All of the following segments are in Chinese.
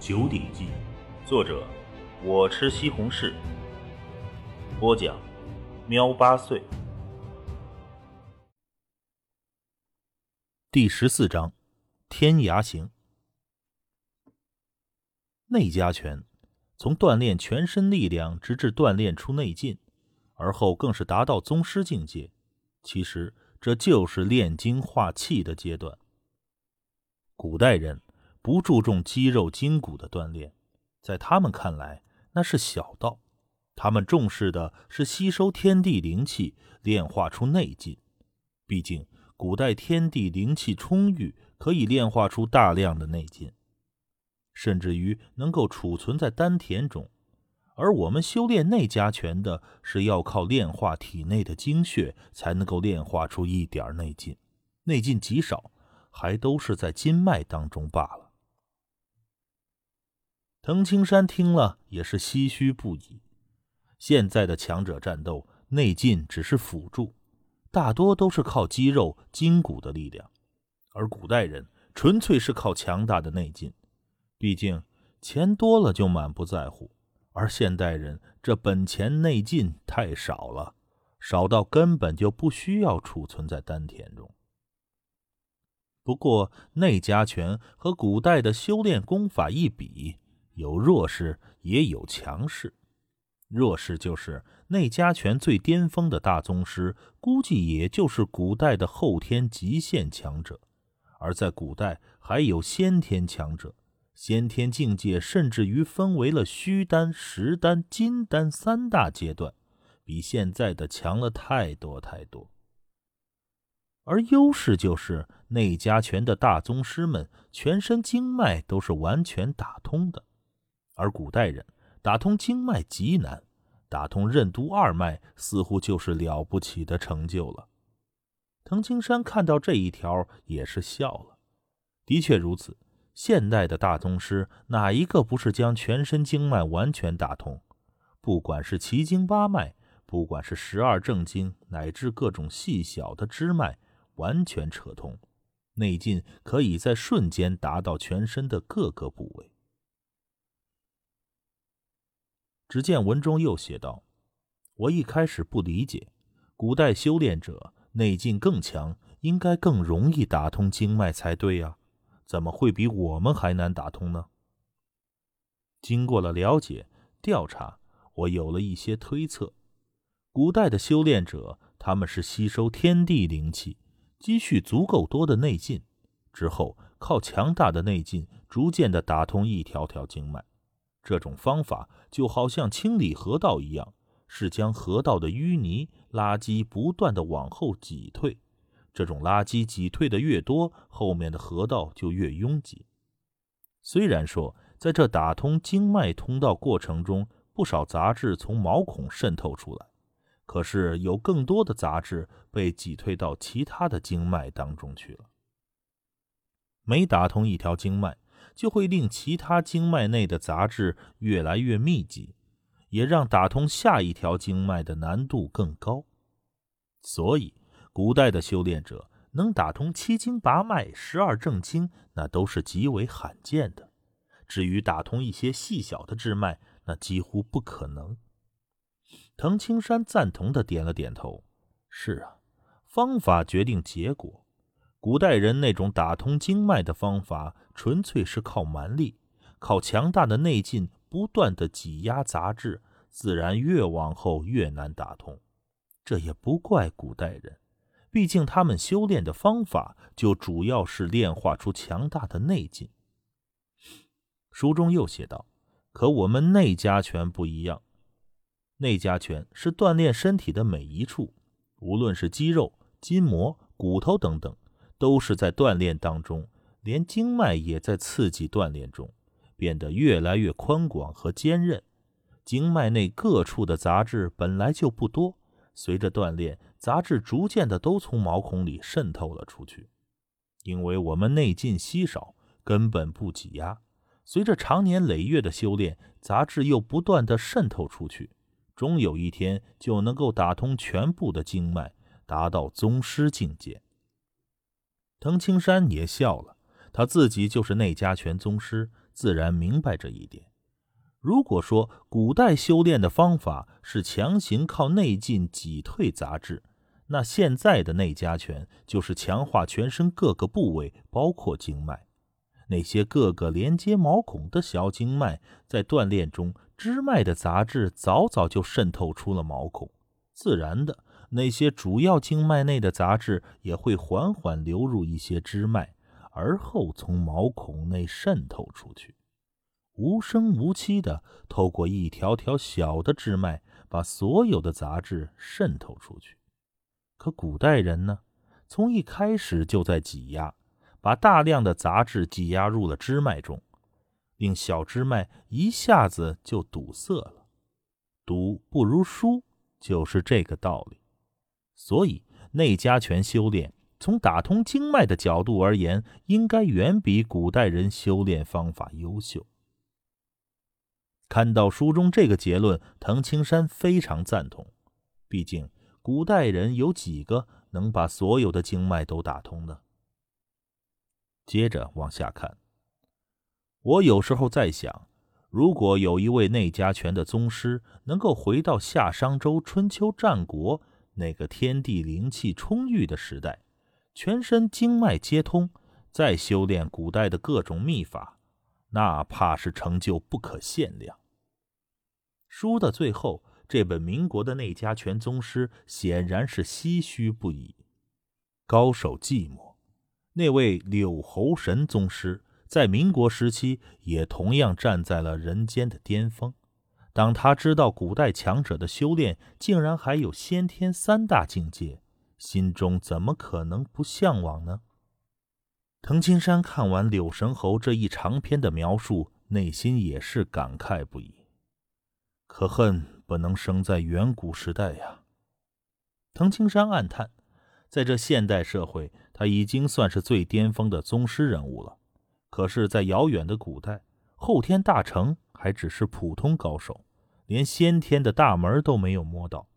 九鼎记》，作者我吃西红柿，播讲喵八岁。第十四章：天涯行。内家拳从锻炼全身力量，直至锻炼出内劲，而后更是达到宗师境界。其实这就是炼精化气的阶段。古代人不注重肌肉筋骨的锻炼，在他们看来那是小道。他们重视的是吸收天地灵气，炼化出内劲。毕竟古代天地灵气充裕，可以炼化出大量的内劲。甚至于能够储存在丹田中，而我们修炼内家拳的是要靠炼化体内的精血，才能够炼化出一点内劲，内劲极少，还都是在筋脉当中罢了。藤青山听了也是唏嘘不已。现在的强者战斗，内劲只是辅助，大多都是靠肌肉筋骨的力量，而古代人纯粹是靠强大的内劲。毕竟钱多了就满不在乎，而现代人这本钱内劲太少了，少到根本就不需要储存在丹田中。不过内家拳和古代的修炼功法一比，有弱势也有强势。弱势就是内家拳最巅峰的大宗师，估计也就是古代的后天极限强者，而在古代还有先天强者。先天境界甚至于分为了虚丹、实丹、金丹三大阶段，比现在的强了太多太多。而优势就是内家拳的大宗师们全身经脉都是完全打通的，而古代人打通经脉极难，打通任督二脉似乎就是了不起的成就了。藤青山看到这一条也是笑了，的确如此。现代的大宗师哪一个不是将全身经脉完全打通？不管是奇经八脉，不管是十二正经，乃至各种细小的支脉，完全扯通，内劲可以在瞬间达到全身的各个部位。只见文中又写道：“我一开始不理解，古代修炼者内劲更强，应该更容易打通经脉才对呀。”怎么会比我们还难打通呢？经过了了解调查，我有了一些推测。古代的修炼者，他们是吸收天地灵气，积蓄足够多的内劲，之后靠强大的内劲，逐渐的打通一条条经脉。这种方法就好像清理河道一样，是将河道的淤泥垃圾不断的往后挤退。这种垃圾挤退的越多，后面的河道就越拥挤。虽然说在这打通经脉通道过程中，不少杂质从毛孔渗透出来，可是有更多的杂质被挤退到其他的经脉当中去了。每打通一条经脉，就会令其他经脉内的杂质越来越密集，也让打通下一条经脉的难度更高。所以。古代的修炼者能打通七经八脉、十二正经，那都是极为罕见的。至于打通一些细小的支脉，那几乎不可能。藤青山赞同的点了点头：“是啊，方法决定结果。古代人那种打通经脉的方法，纯粹是靠蛮力，靠强大的内劲不断的挤压杂质，自然越往后越难打通。这也不怪古代人。”毕竟，他们修炼的方法就主要是炼化出强大的内劲。书中又写道：“可我们内家拳不一样，内家拳是锻炼身体的每一处，无论是肌肉、筋膜、骨头等等，都是在锻炼当中，连经脉也在刺激锻炼中，变得越来越宽广和坚韧。经脉内各处的杂质本来就不多。”随着锻炼，杂质逐渐的都从毛孔里渗透了出去。因为我们内劲稀少，根本不挤压。随着长年累月的修炼，杂质又不断的渗透出去，终有一天就能够打通全部的经脉，达到宗师境界。藤青山也笑了，他自己就是内家拳宗师，自然明白这一点。如果说古代修炼的方法是强行靠内劲挤退杂质，那现在的内家拳就是强化全身各个部位，包括经脉。那些各个连接毛孔的小经脉，在锻炼中，支脉的杂质早早就渗透出了毛孔，自然的，那些主要经脉内的杂质也会缓缓流入一些支脉，而后从毛孔内渗透出去，无声无息的透过一条条小的支脉，把所有的杂质渗透出去。可古代人呢，从一开始就在挤压。把大量的杂质挤压入了支脉中，令小支脉一下子就堵塞了。堵不如疏，就是这个道理。所以内家拳修炼，从打通经脉的角度而言，应该远比古代人修炼方法优秀。看到书中这个结论，藤青山非常赞同。毕竟古代人有几个能把所有的经脉都打通的？接着往下看，我有时候在想，如果有一位内家拳的宗师能够回到夏商周春秋战国那个天地灵气充裕的时代，全身经脉皆通，再修炼古代的各种秘法，那怕是成就不可限量。书的最后，这本民国的内家拳宗师显然是唏嘘不已，高手寂寞。那位柳侯神宗师在民国时期也同样站在了人间的巅峰。当他知道古代强者的修炼竟然还有先天三大境界，心中怎么可能不向往呢？藤青山看完柳神侯这一长篇的描述，内心也是感慨不已。可恨不能生在远古时代呀！藤青山暗叹。在这现代社会，他已经算是最巅峰的宗师人物了。可是，在遥远的古代，后天大成还只是普通高手，连先天的大门都没有摸到。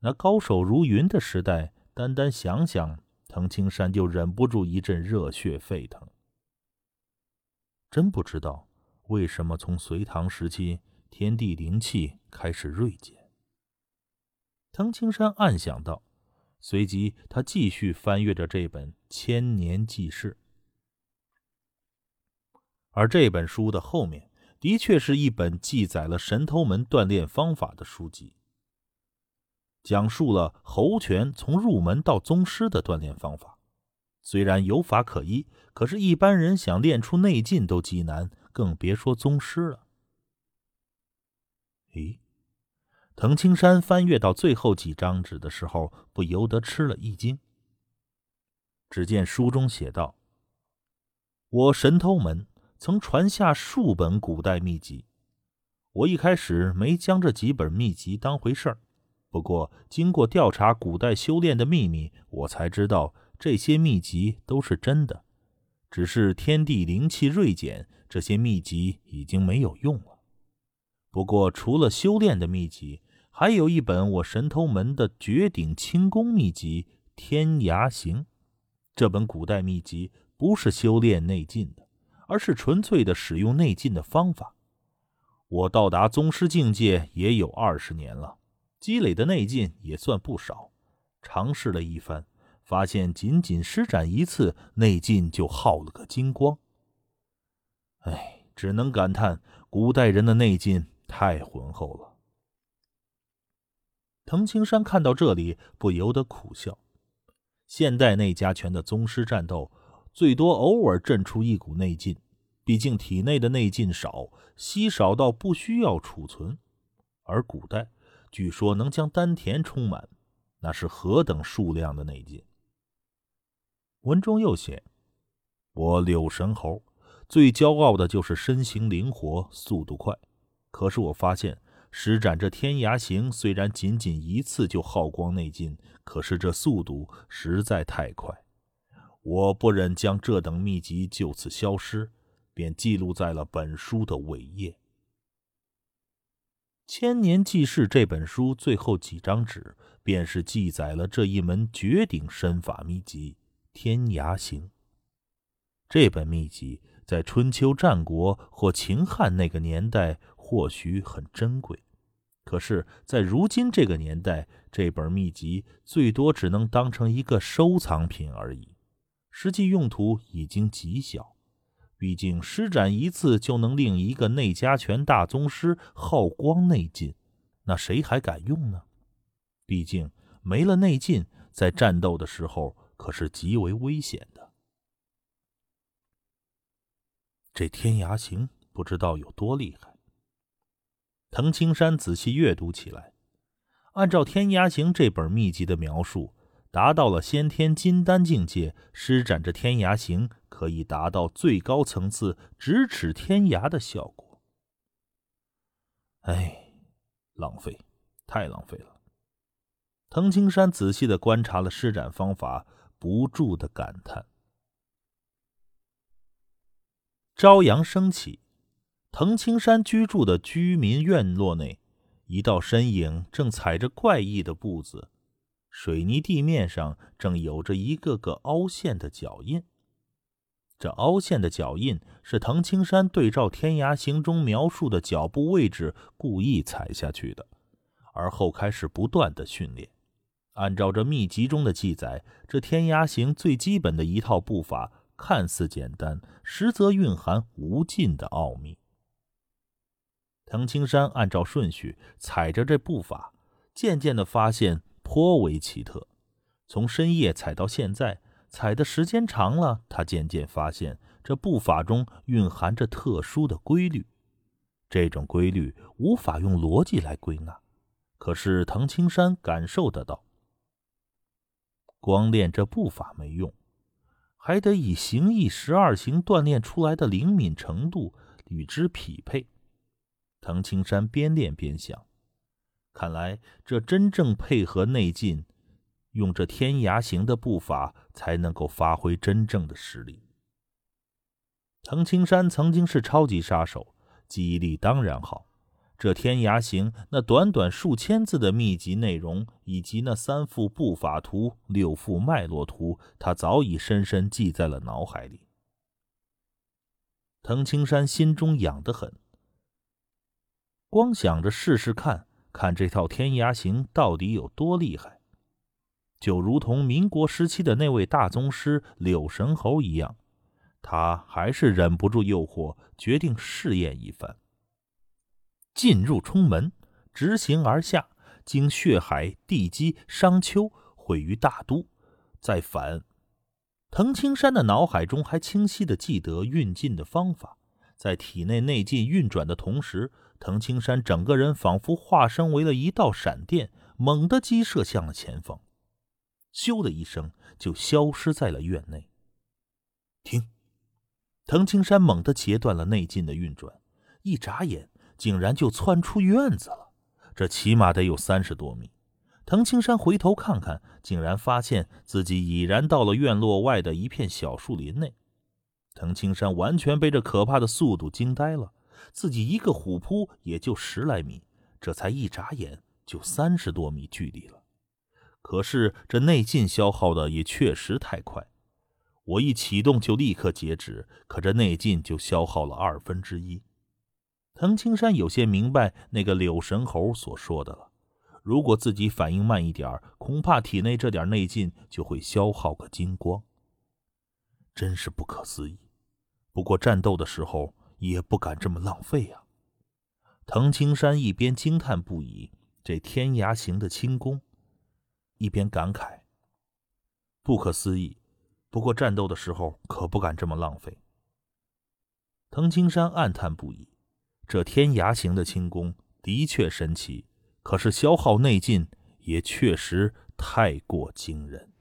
那高手如云的时代，单单想想，藤青山就忍不住一阵热血沸腾。真不知道为什么从隋唐时期，天地灵气开始锐减。藤青山暗想道。随即，他继续翻阅着这本《千年记事》，而这本书的后面的确是一本记载了神偷门锻炼方法的书籍，讲述了猴拳从入门到宗师的锻炼方法。虽然有法可依，可是，一般人想练出内劲都极难，更别说宗师了。咦？藤青山翻阅到最后几张纸的时候，不由得吃了一惊。只见书中写道：“我神偷门曾传下数本古代秘籍，我一开始没将这几本秘籍当回事儿。不过经过调查古代修炼的秘密，我才知道这些秘籍都是真的。只是天地灵气锐减，这些秘籍已经没有用了。”不过，除了修炼的秘籍，还有一本我神偷门的绝顶轻功秘籍《天涯行》。这本古代秘籍不是修炼内劲的，而是纯粹的使用内劲的方法。我到达宗师境界也有二十年了，积累的内劲也算不少。尝试了一番，发现仅仅施展一次，内劲就耗了个精光。唉，只能感叹古代人的内劲。太浑厚了。藤青山看到这里，不由得苦笑。现代内家拳的宗师战斗，最多偶尔震出一股内劲，毕竟体内的内劲少，稀少到不需要储存。而古代，据说能将丹田充满，那是何等数量的内劲！文中又写：“我柳神猴最骄傲的就是身形灵活，速度快。”可是我发现，施展这天涯行虽然仅仅一次就耗光内劲，可是这速度实在太快。我不忍将这等秘籍就此消失，便记录在了本书的尾页。《千年记事》这本书最后几张纸，便是记载了这一门绝顶身法秘籍——天涯行。这本秘籍。在春秋战国或秦汉那个年代，或许很珍贵。可是，在如今这个年代，这本秘籍最多只能当成一个收藏品而已，实际用途已经极小。毕竟，施展一次就能令一个内家拳大宗师耗光内劲，那谁还敢用呢？毕竟，没了内劲，在战斗的时候可是极为危险的。这天涯行不知道有多厉害。藤青山仔细阅读起来，按照《天涯行》这本秘籍的描述，达到了先天金丹境界，施展着天涯行可以达到最高层次，咫尺天涯的效果。哎，浪费，太浪费了！藤青山仔细的观察了施展方法，不住的感叹。朝阳升起。藤青山居住的居民院落内，一道身影正踩着怪异的步子，水泥地面上正有着一个个凹陷的脚印。这凹陷的脚印是藤青山对照《天涯行》中描述的脚步位置故意踩下去的，而后开始不断的训练。按照这秘籍中的记载，这《天涯行》最基本的一套步法看似简单，实则蕴含无尽的奥秘。藤青山按照顺序踩着这步法，渐渐的发现颇为奇特。从深夜踩到现在，踩的时间长了，他渐渐发现这步法中蕴含着特殊的规律。这种规律无法用逻辑来归纳，可是唐青山感受得到。光练这步法没用，还得以形意十二行锻炼出来的灵敏程度与之匹配。唐青山边练边想，看来这真正配合内劲，用这天涯行的步伐，才能够发挥真正的实力。藤青山曾经是超级杀手，记忆力当然好。这天涯行那短短数千字的秘籍内容，以及那三幅步法图、六幅脉络图，他早已深深记在了脑海里。藤青山心中痒得很。光想着试试看看这套天涯行到底有多厉害，就如同民国时期的那位大宗师柳神侯一样，他还是忍不住诱惑，决定试验一番。进入冲门，直行而下，经血海、地基、商丘，毁于大都，再返。藤青山的脑海中还清晰的记得运劲的方法，在体内内劲运转的同时。藤青山整个人仿佛化身为了一道闪电，猛地击射向了前方，咻的一声就消失在了院内。停！藤青山猛地截断了内劲的运转，一眨眼竟然就窜出院子了。这起码得有三十多米。藤青山回头看看，竟然发现自己已然到了院落外的一片小树林内。藤青山完全被这可怕的速度惊呆了。自己一个虎扑也就十来米，这才一眨眼就三十多米距离了。可是这内劲消耗的也确实太快，我一启动就立刻截止，可这内劲就消耗了二分之一。藤青山有些明白那个柳神猴所说的了：如果自己反应慢一点，恐怕体内这点内劲就会消耗个精光。真是不可思议。不过战斗的时候。也不敢这么浪费呀！藤青山一边惊叹不已这天涯行的轻功，一边感慨：不可思议。不过战斗的时候可不敢这么浪费。藤青山暗叹不已，这天涯行的轻功的确神奇，可是消耗内劲也确实太过惊人。